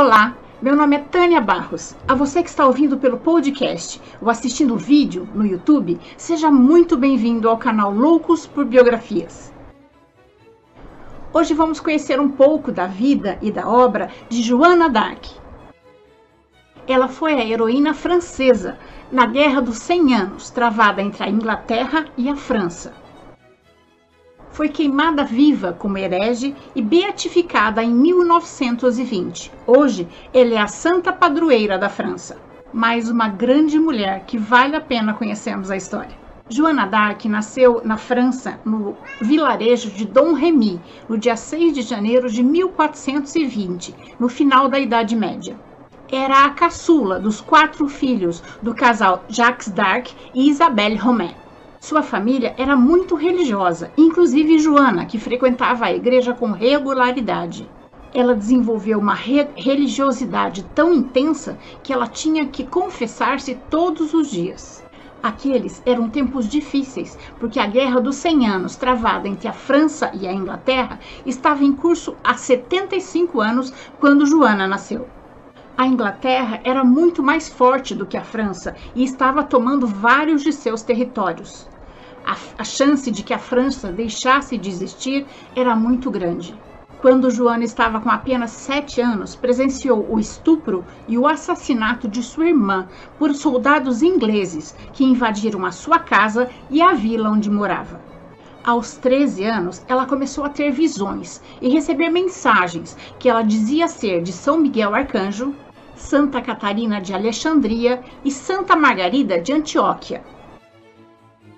Olá, meu nome é Tânia Barros. A você que está ouvindo pelo podcast ou assistindo o vídeo no YouTube, seja muito bem-vindo ao canal Loucos por Biografias. Hoje vamos conhecer um pouco da vida e da obra de Joana d'Arc. Ela foi a heroína francesa na Guerra dos Cem Anos, travada entre a Inglaterra e a França foi queimada viva como herege e beatificada em 1920. Hoje, ela é a santa padroeira da França. Mais uma grande mulher que vale a pena conhecermos a história. Joana d'Arc nasceu na França, no vilarejo de Dom Remy, no dia 6 de janeiro de 1420, no final da Idade Média. Era a caçula dos quatro filhos do casal Jacques d'Arc e Isabelle Romain. Sua família era muito religiosa, inclusive Joana, que frequentava a igreja com regularidade. Ela desenvolveu uma re religiosidade tão intensa que ela tinha que confessar-se todos os dias. Aqueles eram tempos difíceis, porque a Guerra dos 100 Anos, travada entre a França e a Inglaterra, estava em curso há 75 anos quando Joana nasceu. A Inglaterra era muito mais forte do que a França e estava tomando vários de seus territórios. A, a chance de que a França deixasse de existir era muito grande. Quando Joana estava com apenas sete anos, presenciou o estupro e o assassinato de sua irmã por soldados ingleses que invadiram a sua casa e a vila onde morava. Aos 13 anos, ela começou a ter visões e receber mensagens que ela dizia ser de São Miguel Arcanjo, Santa Catarina de Alexandria e Santa Margarida de Antioquia.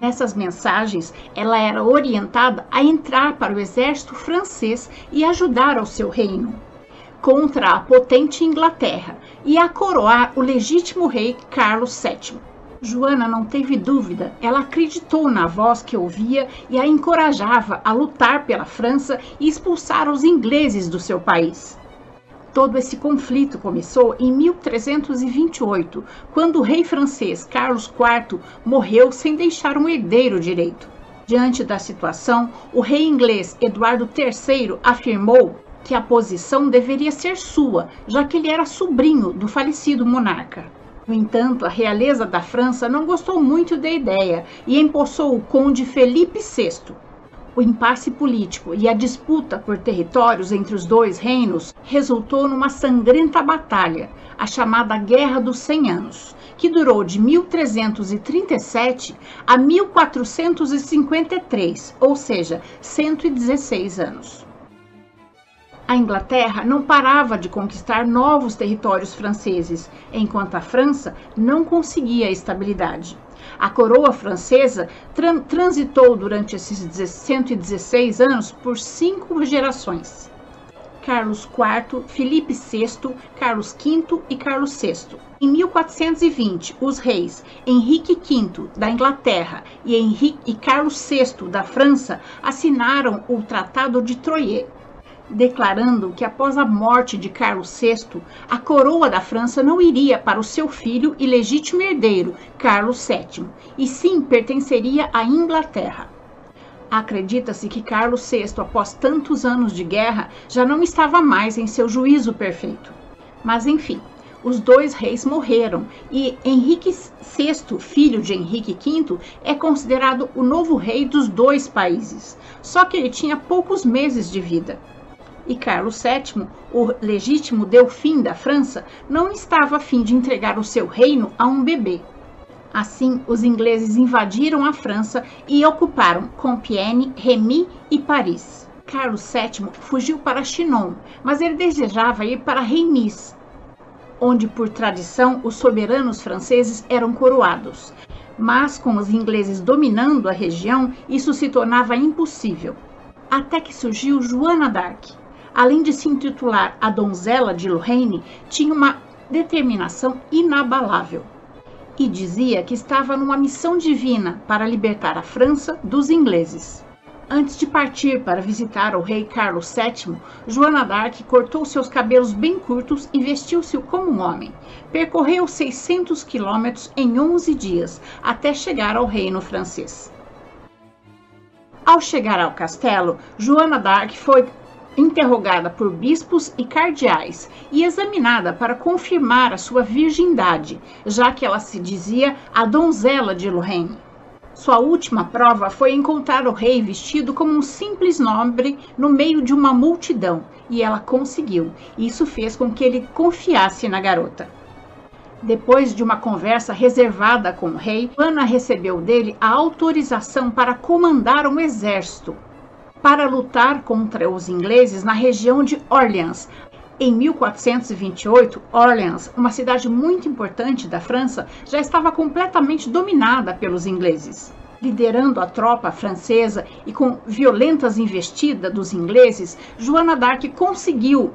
Nessas mensagens, ela era orientada a entrar para o exército francês e ajudar ao seu reino contra a potente Inglaterra e a coroar o legítimo rei Carlos VII. Joana não teve dúvida, ela acreditou na voz que ouvia e a encorajava a lutar pela França e expulsar os ingleses do seu país. Todo esse conflito começou em 1328, quando o rei francês Carlos IV morreu sem deixar um herdeiro direito. Diante da situação, o rei inglês Eduardo III afirmou que a posição deveria ser sua, já que ele era sobrinho do falecido monarca. No entanto, a realeza da França não gostou muito da ideia e empossou o conde Felipe VI, o impasse político e a disputa por territórios entre os dois reinos resultou numa sangrenta batalha, a chamada Guerra dos Cem Anos, que durou de 1337 a 1453, ou seja, 116 anos. A Inglaterra não parava de conquistar novos territórios franceses, enquanto a França não conseguia estabilidade. A coroa francesa tran transitou durante esses 116 anos por cinco gerações. Carlos IV, Felipe VI, Carlos V e Carlos VI. Em 1420, os reis Henrique V da Inglaterra e, Henrique, e Carlos VI da França assinaram o Tratado de Troyes, declarando que após a morte de Carlos VI, a coroa da França não iria para o seu filho e legítimo herdeiro, Carlos VII, e sim pertenceria à Inglaterra. Acredita-se que Carlos VI, após tantos anos de guerra, já não estava mais em seu juízo perfeito. Mas enfim, os dois reis morreram e Henrique VI, filho de Henrique V, é considerado o novo rei dos dois países. Só que ele tinha poucos meses de vida e Carlos VII, o legítimo Delfim da França, não estava a fim de entregar o seu reino a um bebê. Assim, os ingleses invadiram a França e ocuparam Compiègne, Remy e Paris. Carlos VII fugiu para Chinon, mas ele desejava ir para Reims, onde, por tradição, os soberanos franceses eram coroados. Mas, com os ingleses dominando a região, isso se tornava impossível. Até que surgiu Joana d'Arc, além de se intitular a donzela de Lorraine, tinha uma determinação inabalável e dizia que estava numa missão divina para libertar a França dos ingleses. Antes de partir para visitar o rei Carlos VII, Joana d'Arc cortou seus cabelos bem curtos e vestiu-se como um homem. Percorreu 600 quilômetros em 11 dias até chegar ao reino francês. Ao chegar ao castelo, Joana d'Arc foi interrogada por bispos e cardeais e examinada para confirmar a sua virgindade, já que ela se dizia a donzela de Lorraine. Sua última prova foi encontrar o rei vestido como um simples nobre no meio de uma multidão, e ela conseguiu. Isso fez com que ele confiasse na garota. Depois de uma conversa reservada com o rei, Ana recebeu dele a autorização para comandar um exército para lutar contra os ingleses na região de Orleans. Em 1428, Orleans, uma cidade muito importante da França, já estava completamente dominada pelos ingleses. Liderando a tropa francesa e com violentas investidas dos ingleses, Joana d'Arc conseguiu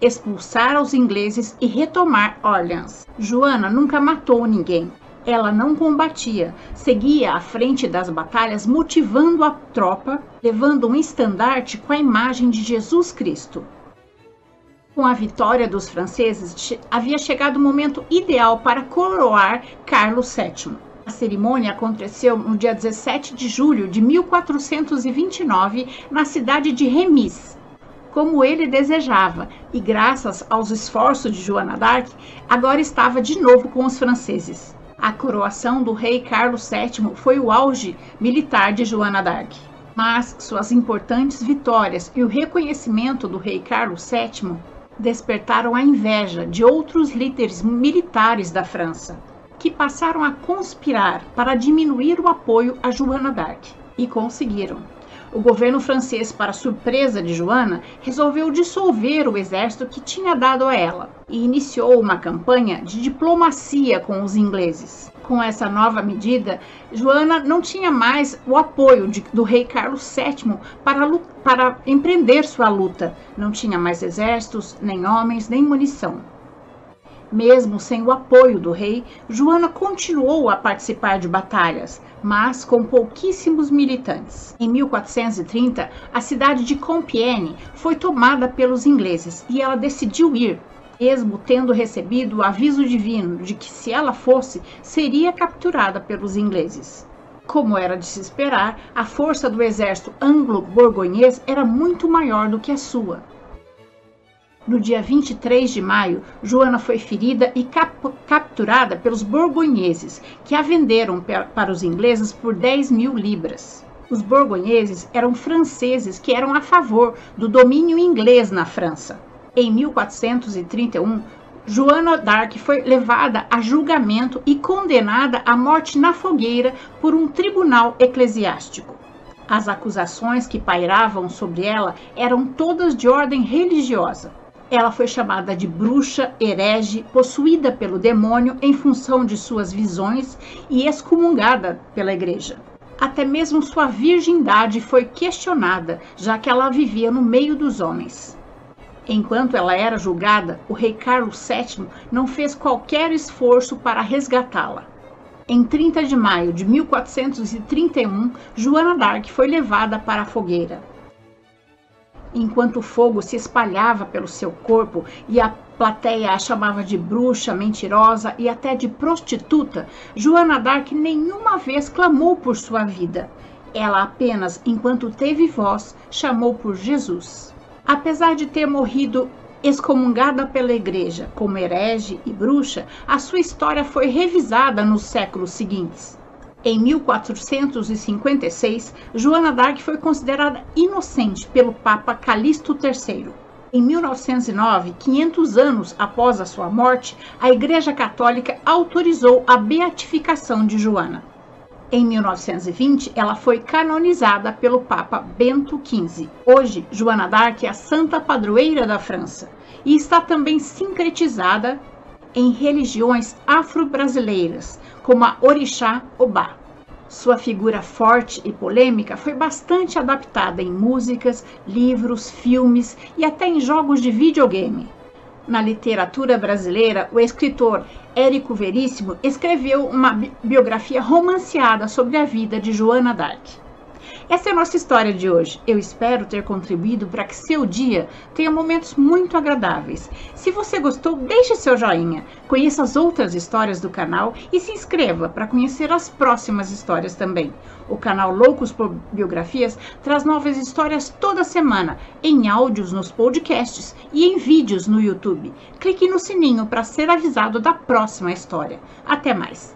expulsar os ingleses e retomar Orleans. Joana nunca matou ninguém. Ela não combatia, seguia à frente das batalhas, motivando a tropa, levando um estandarte com a imagem de Jesus Cristo. Com a vitória dos franceses, havia chegado o momento ideal para coroar Carlos VII. A cerimônia aconteceu no dia 17 de julho de 1429, na cidade de Remis, como ele desejava, e graças aos esforços de Joana d'Arc, agora estava de novo com os franceses. A coroação do rei Carlos VII foi o auge militar de Joana d'Arc. Mas suas importantes vitórias e o reconhecimento do rei Carlos VII despertaram a inveja de outros líderes militares da França, que passaram a conspirar para diminuir o apoio a Joana d'Arc e conseguiram o governo francês, para surpresa de Joana, resolveu dissolver o exército que tinha dado a ela e iniciou uma campanha de diplomacia com os ingleses. Com essa nova medida, Joana não tinha mais o apoio de, do rei Carlos VII para, para empreender sua luta. Não tinha mais exércitos, nem homens, nem munição. Mesmo sem o apoio do rei, Joana continuou a participar de batalhas, mas com pouquíssimos militantes. Em 1430, a cidade de Compiègne foi tomada pelos ingleses e ela decidiu ir, mesmo tendo recebido o aviso divino de que se ela fosse, seria capturada pelos ingleses. Como era de se esperar, a força do exército anglo-borgonhês era muito maior do que a sua. No dia 23 de maio, Joana foi ferida e cap capturada pelos borgonheses, que a venderam para os ingleses por 10 mil libras. Os borgonheses eram franceses que eram a favor do domínio inglês na França. Em 1431, Joana d'Arc foi levada a julgamento e condenada à morte na fogueira por um tribunal eclesiástico. As acusações que pairavam sobre ela eram todas de ordem religiosa. Ela foi chamada de bruxa, herege, possuída pelo demônio em função de suas visões e excomungada pela igreja. Até mesmo sua virgindade foi questionada, já que ela vivia no meio dos homens. Enquanto ela era julgada, o rei Carlos VII não fez qualquer esforço para resgatá-la. Em 30 de maio de 1431, Joana d'Arc foi levada para a fogueira enquanto o fogo se espalhava pelo seu corpo e a plateia a chamava de bruxa, mentirosa e até de prostituta, Joana d'Arc nenhuma vez clamou por sua vida. Ela apenas, enquanto teve voz, chamou por Jesus. Apesar de ter morrido excomungada pela igreja como herege e bruxa, a sua história foi revisada nos séculos seguintes. Em 1456, Joana d'Arc foi considerada inocente pelo Papa Calixto III. Em 1909, 500 anos após a sua morte, a Igreja Católica autorizou a beatificação de Joana. Em 1920, ela foi canonizada pelo Papa Bento XV. Hoje, Joana d'Arc é a santa padroeira da França e está também sincretizada em religiões afro-brasileiras, como a Orixá Obá. Sua figura forte e polêmica foi bastante adaptada em músicas, livros, filmes e até em jogos de videogame. Na literatura brasileira, o escritor Érico Veríssimo escreveu uma biografia romanceada sobre a vida de Joana d'Arc. Essa é a nossa história de hoje. Eu espero ter contribuído para que seu dia tenha momentos muito agradáveis. Se você gostou, deixe seu joinha, conheça as outras histórias do canal e se inscreva para conhecer as próximas histórias também. O canal Loucos por Biografias traz novas histórias toda semana, em áudios nos podcasts e em vídeos no YouTube. Clique no sininho para ser avisado da próxima história. Até mais!